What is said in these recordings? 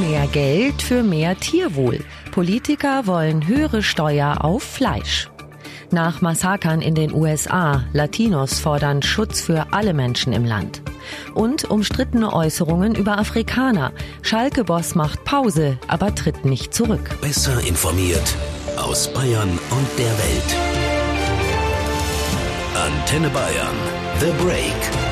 Mehr Geld für mehr Tierwohl. Politiker wollen höhere Steuer auf Fleisch. Nach Massakern in den USA, Latinos fordern Schutz für alle Menschen im Land. Und umstrittene Äußerungen über Afrikaner. Schalke-Boss macht Pause, aber tritt nicht zurück. Besser informiert aus Bayern und der Welt. Antenne Bayern. The Break.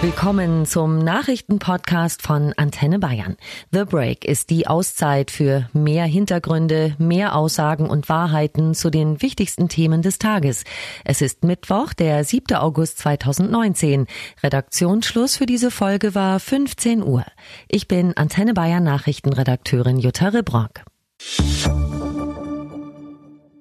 Willkommen zum Nachrichtenpodcast von Antenne Bayern. The Break ist die Auszeit für mehr Hintergründe, mehr Aussagen und Wahrheiten zu den wichtigsten Themen des Tages. Es ist Mittwoch, der 7. August 2019. Redaktionsschluss für diese Folge war 15 Uhr. Ich bin Antenne Bayern Nachrichtenredakteurin Jutta Rebrock.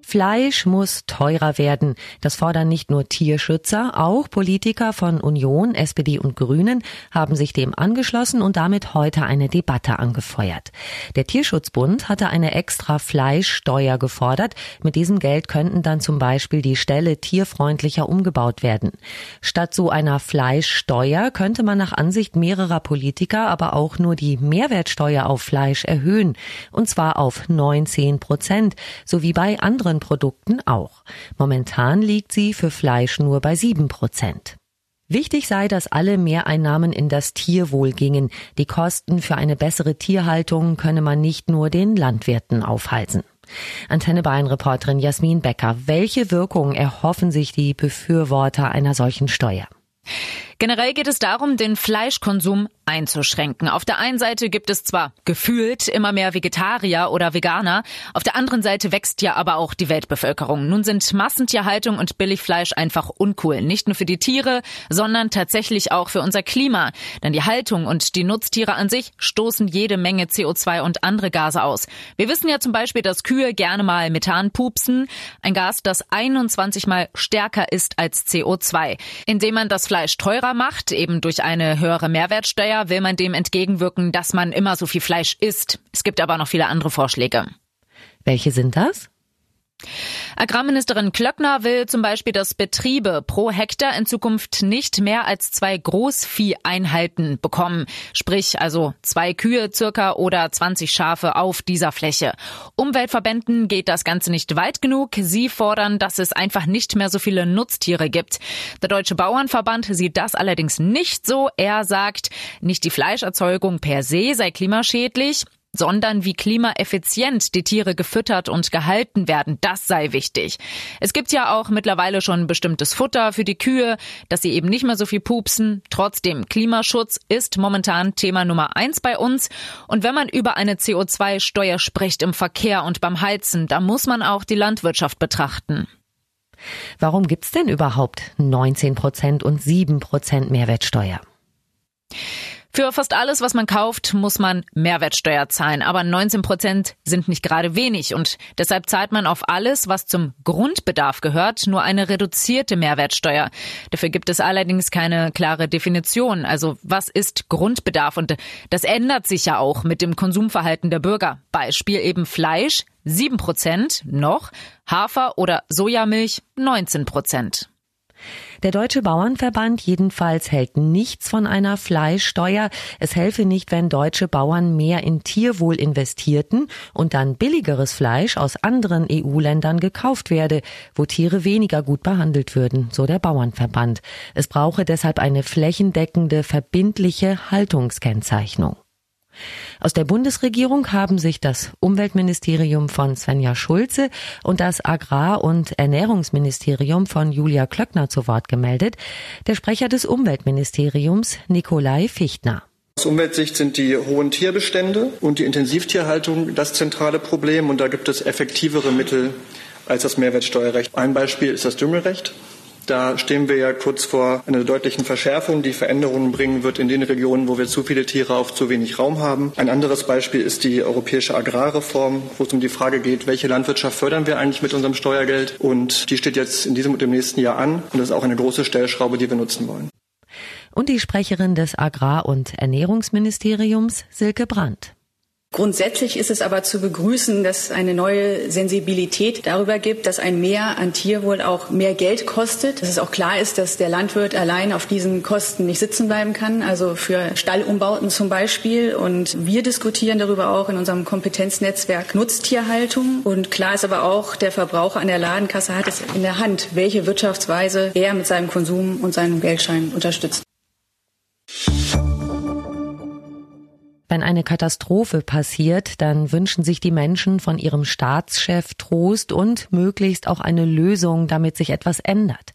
Fleisch muss teurer werden. Das fordern nicht nur Tierschützer, auch Politiker von Union, SPD und Grünen haben sich dem angeschlossen und damit heute eine Debatte angefeuert. Der Tierschutzbund hatte eine extra Fleischsteuer gefordert. Mit diesem Geld könnten dann zum Beispiel die Ställe tierfreundlicher umgebaut werden. Statt so einer Fleischsteuer könnte man nach Ansicht mehrerer Politiker aber auch nur die Mehrwertsteuer auf Fleisch erhöhen, und zwar auf 19 Prozent, sowie bei anderen anderen Produkten auch. Momentan liegt sie für Fleisch nur bei sieben Prozent. Wichtig sei, dass alle Mehreinnahmen in das Tierwohl gingen. Die Kosten für eine bessere Tierhaltung könne man nicht nur den Landwirten aufhalsen. Antenne Bayern Reporterin Jasmin Becker, welche Wirkung erhoffen sich die Befürworter einer solchen Steuer? Generell geht es darum, den Fleischkonsum einzuschränken. Auf der einen Seite gibt es zwar gefühlt immer mehr Vegetarier oder Veganer, auf der anderen Seite wächst ja aber auch die Weltbevölkerung. Nun sind Massentierhaltung und Billigfleisch einfach uncool. Nicht nur für die Tiere, sondern tatsächlich auch für unser Klima. Denn die Haltung und die Nutztiere an sich stoßen jede Menge CO2 und andere Gase aus. Wir wissen ja zum Beispiel, dass Kühe gerne mal Methan pupsen, ein Gas, das 21 mal stärker ist als CO2. Indem man das Fleisch teurer macht, eben durch eine höhere Mehrwertsteuer, Steuer will man dem entgegenwirken, dass man immer so viel Fleisch isst. Es gibt aber noch viele andere Vorschläge. Welche sind das? Agrarministerin Klöckner will zum Beispiel, dass Betriebe pro Hektar in Zukunft nicht mehr als zwei Großvieheinheiten bekommen, sprich also zwei Kühe circa oder 20 Schafe auf dieser Fläche. Umweltverbänden geht das Ganze nicht weit genug. Sie fordern, dass es einfach nicht mehr so viele Nutztiere gibt. Der Deutsche Bauernverband sieht das allerdings nicht so. Er sagt, nicht die Fleischerzeugung per se sei klimaschädlich, sondern wie klimaeffizient die Tiere gefüttert und gehalten werden. Das sei wichtig. Es gibt ja auch mittlerweile schon bestimmtes Futter für die Kühe, dass sie eben nicht mehr so viel pupsen. Trotzdem, Klimaschutz ist momentan Thema Nummer eins bei uns. Und wenn man über eine CO2-Steuer spricht im Verkehr und beim Heizen, da muss man auch die Landwirtschaft betrachten. Warum gibt's denn überhaupt 19 Prozent und 7 Prozent Mehrwertsteuer? Für fast alles, was man kauft, muss man Mehrwertsteuer zahlen. Aber 19 Prozent sind nicht gerade wenig und deshalb zahlt man auf alles, was zum Grundbedarf gehört, nur eine reduzierte Mehrwertsteuer. Dafür gibt es allerdings keine klare Definition. Also was ist Grundbedarf? Und das ändert sich ja auch mit dem Konsumverhalten der Bürger. Beispiel eben Fleisch 7 Prozent noch, Hafer oder Sojamilch 19 Prozent. Der Deutsche Bauernverband jedenfalls hält nichts von einer Fleischsteuer. Es helfe nicht, wenn deutsche Bauern mehr in Tierwohl investierten und dann billigeres Fleisch aus anderen EU-Ländern gekauft werde, wo Tiere weniger gut behandelt würden, so der Bauernverband. Es brauche deshalb eine flächendeckende, verbindliche Haltungskennzeichnung. Aus der Bundesregierung haben sich das Umweltministerium von Svenja Schulze und das Agrar- und Ernährungsministerium von Julia Klöckner zu Wort gemeldet. Der Sprecher des Umweltministeriums, Nikolai Fichtner. Aus Umweltsicht sind die hohen Tierbestände und die Intensivtierhaltung das zentrale Problem und da gibt es effektivere Mittel als das Mehrwertsteuerrecht. Ein Beispiel ist das Düngerecht. Da stehen wir ja kurz vor einer deutlichen Verschärfung, die Veränderungen bringen wird in den Regionen, wo wir zu viele Tiere auf zu wenig Raum haben. Ein anderes Beispiel ist die europäische Agrarreform, wo es um die Frage geht, welche Landwirtschaft fördern wir eigentlich mit unserem Steuergeld? Und die steht jetzt in diesem und im nächsten Jahr an. Und das ist auch eine große Stellschraube, die wir nutzen wollen. Und die Sprecherin des Agrar- und Ernährungsministeriums, Silke Brandt. Grundsätzlich ist es aber zu begrüßen, dass eine neue Sensibilität darüber gibt, dass ein Mehr an Tierwohl auch mehr Geld kostet. Dass es auch klar ist, dass der Landwirt allein auf diesen Kosten nicht sitzen bleiben kann, also für Stallumbauten zum Beispiel. Und wir diskutieren darüber auch in unserem Kompetenznetzwerk Nutztierhaltung. Und klar ist aber auch, der Verbraucher an der Ladenkasse hat es in der Hand, welche Wirtschaftsweise er mit seinem Konsum und seinem Geldschein unterstützt. Wenn eine Katastrophe passiert, dann wünschen sich die Menschen von ihrem Staatschef Trost und möglichst auch eine Lösung, damit sich etwas ändert.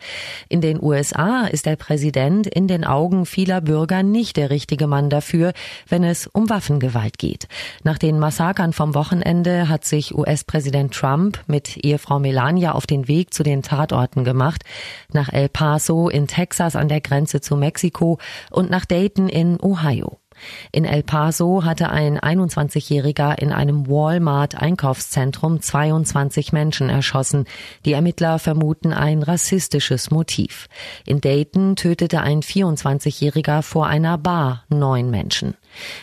In den USA ist der Präsident in den Augen vieler Bürger nicht der richtige Mann dafür, wenn es um Waffengewalt geht. Nach den Massakern vom Wochenende hat sich US-Präsident Trump mit Ehefrau Melania auf den Weg zu den Tatorten gemacht, nach El Paso in Texas an der Grenze zu Mexiko und nach Dayton in Ohio. In El Paso hatte ein 21-Jähriger in einem Walmart-Einkaufszentrum 22 Menschen erschossen. Die Ermittler vermuten ein rassistisches Motiv. In Dayton tötete ein 24-Jähriger vor einer Bar neun Menschen.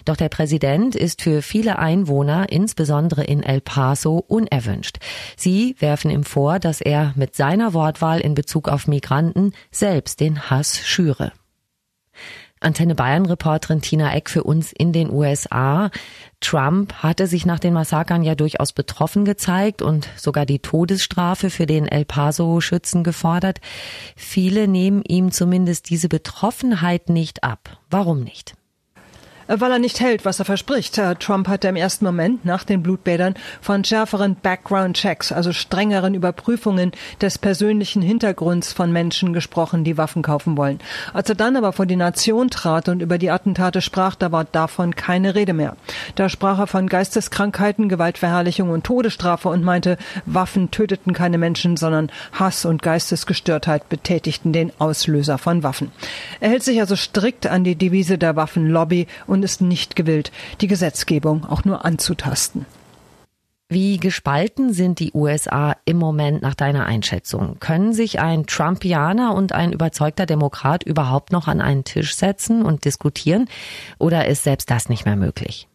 Doch der Präsident ist für viele Einwohner, insbesondere in El Paso, unerwünscht. Sie werfen ihm vor, dass er mit seiner Wortwahl in Bezug auf Migranten selbst den Hass schüre. Antenne Bayern Reporterin Tina Eck für uns in den USA. Trump hatte sich nach den Massakern ja durchaus betroffen gezeigt und sogar die Todesstrafe für den El Paso Schützen gefordert. Viele nehmen ihm zumindest diese Betroffenheit nicht ab. Warum nicht? Weil er nicht hält, was er verspricht. Trump hatte im ersten Moment nach den Blutbädern von schärferen Background-Checks, also strengeren Überprüfungen des persönlichen Hintergrunds von Menschen gesprochen, die Waffen kaufen wollen. Als er dann aber vor die Nation trat und über die Attentate sprach, da war davon keine Rede mehr. Da sprach er von Geisteskrankheiten, Gewaltverherrlichung und Todesstrafe und meinte, Waffen töteten keine Menschen, sondern Hass und Geistesgestörtheit betätigten den Auslöser von Waffen. Er hält sich also strikt an die Devise der Waffenlobby und und ist nicht gewillt, die Gesetzgebung auch nur anzutasten. Wie gespalten sind die USA im Moment nach deiner Einschätzung? Können sich ein Trumpianer und ein überzeugter Demokrat überhaupt noch an einen Tisch setzen und diskutieren? Oder ist selbst das nicht mehr möglich?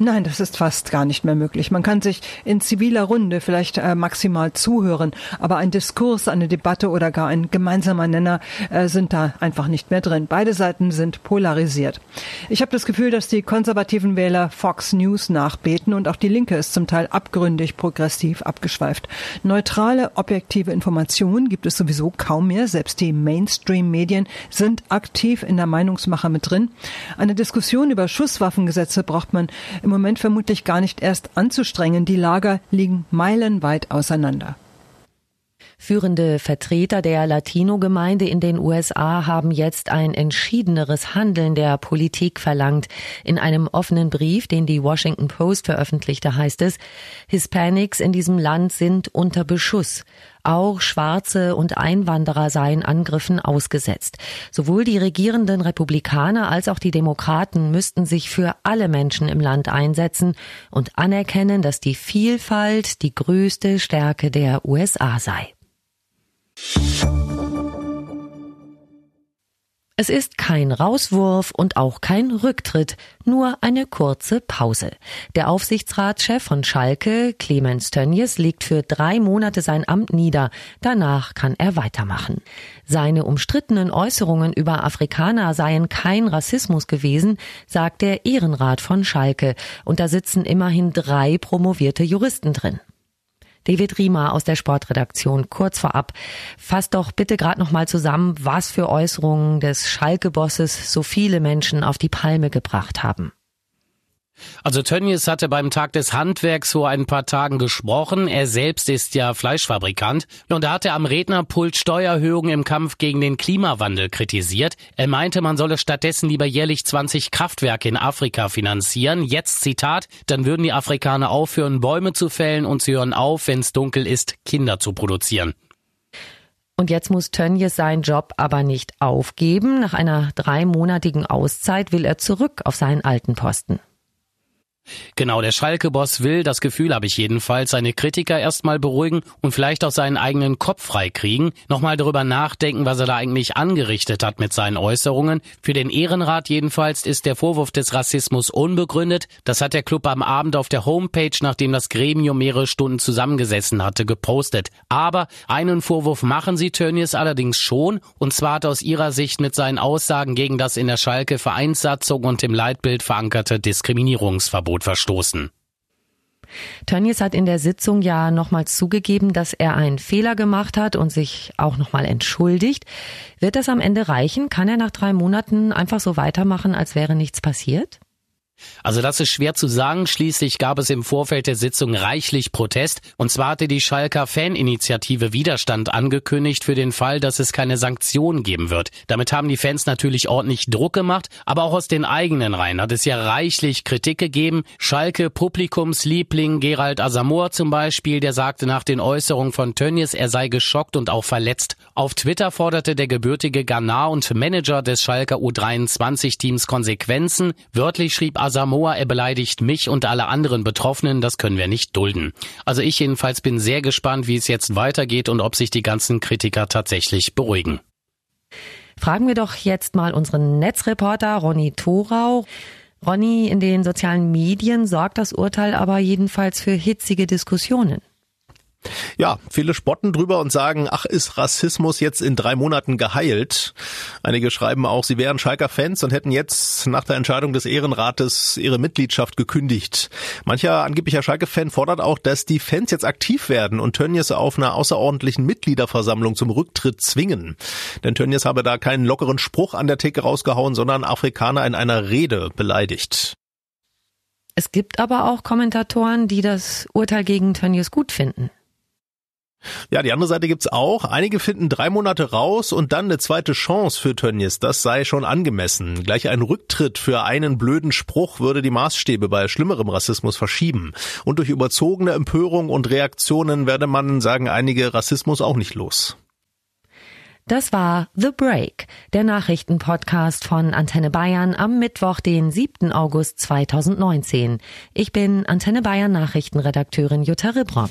Nein, das ist fast gar nicht mehr möglich. Man kann sich in ziviler Runde vielleicht äh, maximal zuhören, aber ein Diskurs, eine Debatte oder gar ein gemeinsamer Nenner äh, sind da einfach nicht mehr drin. Beide Seiten sind polarisiert. Ich habe das Gefühl, dass die konservativen Wähler Fox News nachbeten und auch die Linke ist zum Teil abgründig progressiv abgeschweift. Neutrale, objektive Informationen gibt es sowieso kaum mehr. Selbst die Mainstream-Medien sind aktiv in der Meinungsmache mit drin. Eine Diskussion über Schusswaffengesetze braucht man im Moment vermutlich gar nicht erst anzustrengen. Die Lager liegen meilenweit auseinander. Führende Vertreter der Latino-Gemeinde in den USA haben jetzt ein entschiedeneres Handeln der Politik verlangt. In einem offenen Brief, den die Washington Post veröffentlichte, heißt es, Hispanics in diesem Land sind unter Beschuss. Auch Schwarze und Einwanderer seien Angriffen ausgesetzt. Sowohl die regierenden Republikaner als auch die Demokraten müssten sich für alle Menschen im Land einsetzen und anerkennen, dass die Vielfalt die größte Stärke der USA sei. Es ist kein Rauswurf und auch kein Rücktritt, nur eine kurze Pause. Der Aufsichtsratschef von Schalke, Clemens Tönjes, legt für drei Monate sein Amt nieder. Danach kann er weitermachen. Seine umstrittenen Äußerungen über Afrikaner seien kein Rassismus gewesen, sagt der Ehrenrat von Schalke. Und da sitzen immerhin drei promovierte Juristen drin. David Riemer aus der Sportredaktion kurz vorab. Fass doch bitte gerade noch mal zusammen, was für Äußerungen des Schalke-Bosses so viele Menschen auf die Palme gebracht haben. Also Tönnies hatte beim Tag des Handwerks vor ein paar Tagen gesprochen. Er selbst ist ja Fleischfabrikant. Und da hat er am Rednerpult Steuererhöhungen im Kampf gegen den Klimawandel kritisiert. Er meinte, man solle stattdessen lieber jährlich 20 Kraftwerke in Afrika finanzieren. Jetzt Zitat, dann würden die Afrikaner aufhören, Bäume zu fällen und sie hören auf, wenn es dunkel ist, Kinder zu produzieren. Und jetzt muss Tönjes seinen Job aber nicht aufgeben. Nach einer dreimonatigen Auszeit will er zurück auf seinen alten Posten. Genau, der Schalke-Boss will, das Gefühl habe ich jedenfalls, seine Kritiker erstmal beruhigen und vielleicht auch seinen eigenen Kopf freikriegen, nochmal darüber nachdenken, was er da eigentlich angerichtet hat mit seinen Äußerungen. Für den Ehrenrat jedenfalls ist der Vorwurf des Rassismus unbegründet. Das hat der Club am Abend auf der Homepage, nachdem das Gremium mehrere Stunden zusammengesessen hatte, gepostet. Aber einen Vorwurf machen sie Tönnies allerdings schon, und zwar hat aus ihrer Sicht mit seinen Aussagen gegen das in der Schalke Vereinssatzung und im Leitbild verankerte Diskriminierungsverbot Verbot verstoßen. Tönnies hat in der Sitzung ja nochmals zugegeben, dass er einen Fehler gemacht hat und sich auch nochmal entschuldigt. Wird das am Ende reichen? Kann er nach drei Monaten einfach so weitermachen, als wäre nichts passiert? Also das ist schwer zu sagen. Schließlich gab es im Vorfeld der Sitzung reichlich Protest. Und zwar hatte die Schalker Faninitiative Widerstand angekündigt für den Fall, dass es keine Sanktionen geben wird. Damit haben die Fans natürlich ordentlich Druck gemacht, aber auch aus den eigenen Reihen hat es ja reichlich Kritik gegeben. Schalke Publikumsliebling Gerald Asamoah zum Beispiel, der sagte nach den Äußerungen von Tönnies, er sei geschockt und auch verletzt. Auf Twitter forderte der gebürtige Ghana und Manager des Schalker U23-Teams Konsequenzen. Wörtlich schrieb Asamoah, er beleidigt mich und alle anderen Betroffenen, das können wir nicht dulden. Also ich jedenfalls bin sehr gespannt, wie es jetzt weitergeht und ob sich die ganzen Kritiker tatsächlich beruhigen. Fragen wir doch jetzt mal unseren Netzreporter Ronny Thorau. Ronny, in den sozialen Medien sorgt das Urteil aber jedenfalls für hitzige Diskussionen. Ja, viele spotten drüber und sagen, ach, ist Rassismus jetzt in drei Monaten geheilt? Einige schreiben auch, sie wären Schalker Fans und hätten jetzt nach der Entscheidung des Ehrenrates ihre Mitgliedschaft gekündigt. Mancher angeblicher Schalke-Fan fordert auch, dass die Fans jetzt aktiv werden und Tönnies auf einer außerordentlichen Mitgliederversammlung zum Rücktritt zwingen. Denn Tönnies habe da keinen lockeren Spruch an der Theke rausgehauen, sondern Afrikaner in einer Rede beleidigt. Es gibt aber auch Kommentatoren, die das Urteil gegen Tönnies gut finden. Ja, die andere Seite gibt's auch. Einige finden drei Monate raus und dann eine zweite Chance für Tönnies. Das sei schon angemessen. Gleich ein Rücktritt für einen blöden Spruch würde die Maßstäbe bei schlimmerem Rassismus verschieben. Und durch überzogene Empörung und Reaktionen werde man, sagen einige, Rassismus auch nicht los. Das war The Break, der Nachrichtenpodcast von Antenne Bayern am Mittwoch, den 7. August 2019. Ich bin Antenne Bayern Nachrichtenredakteurin Jutta Ribrock.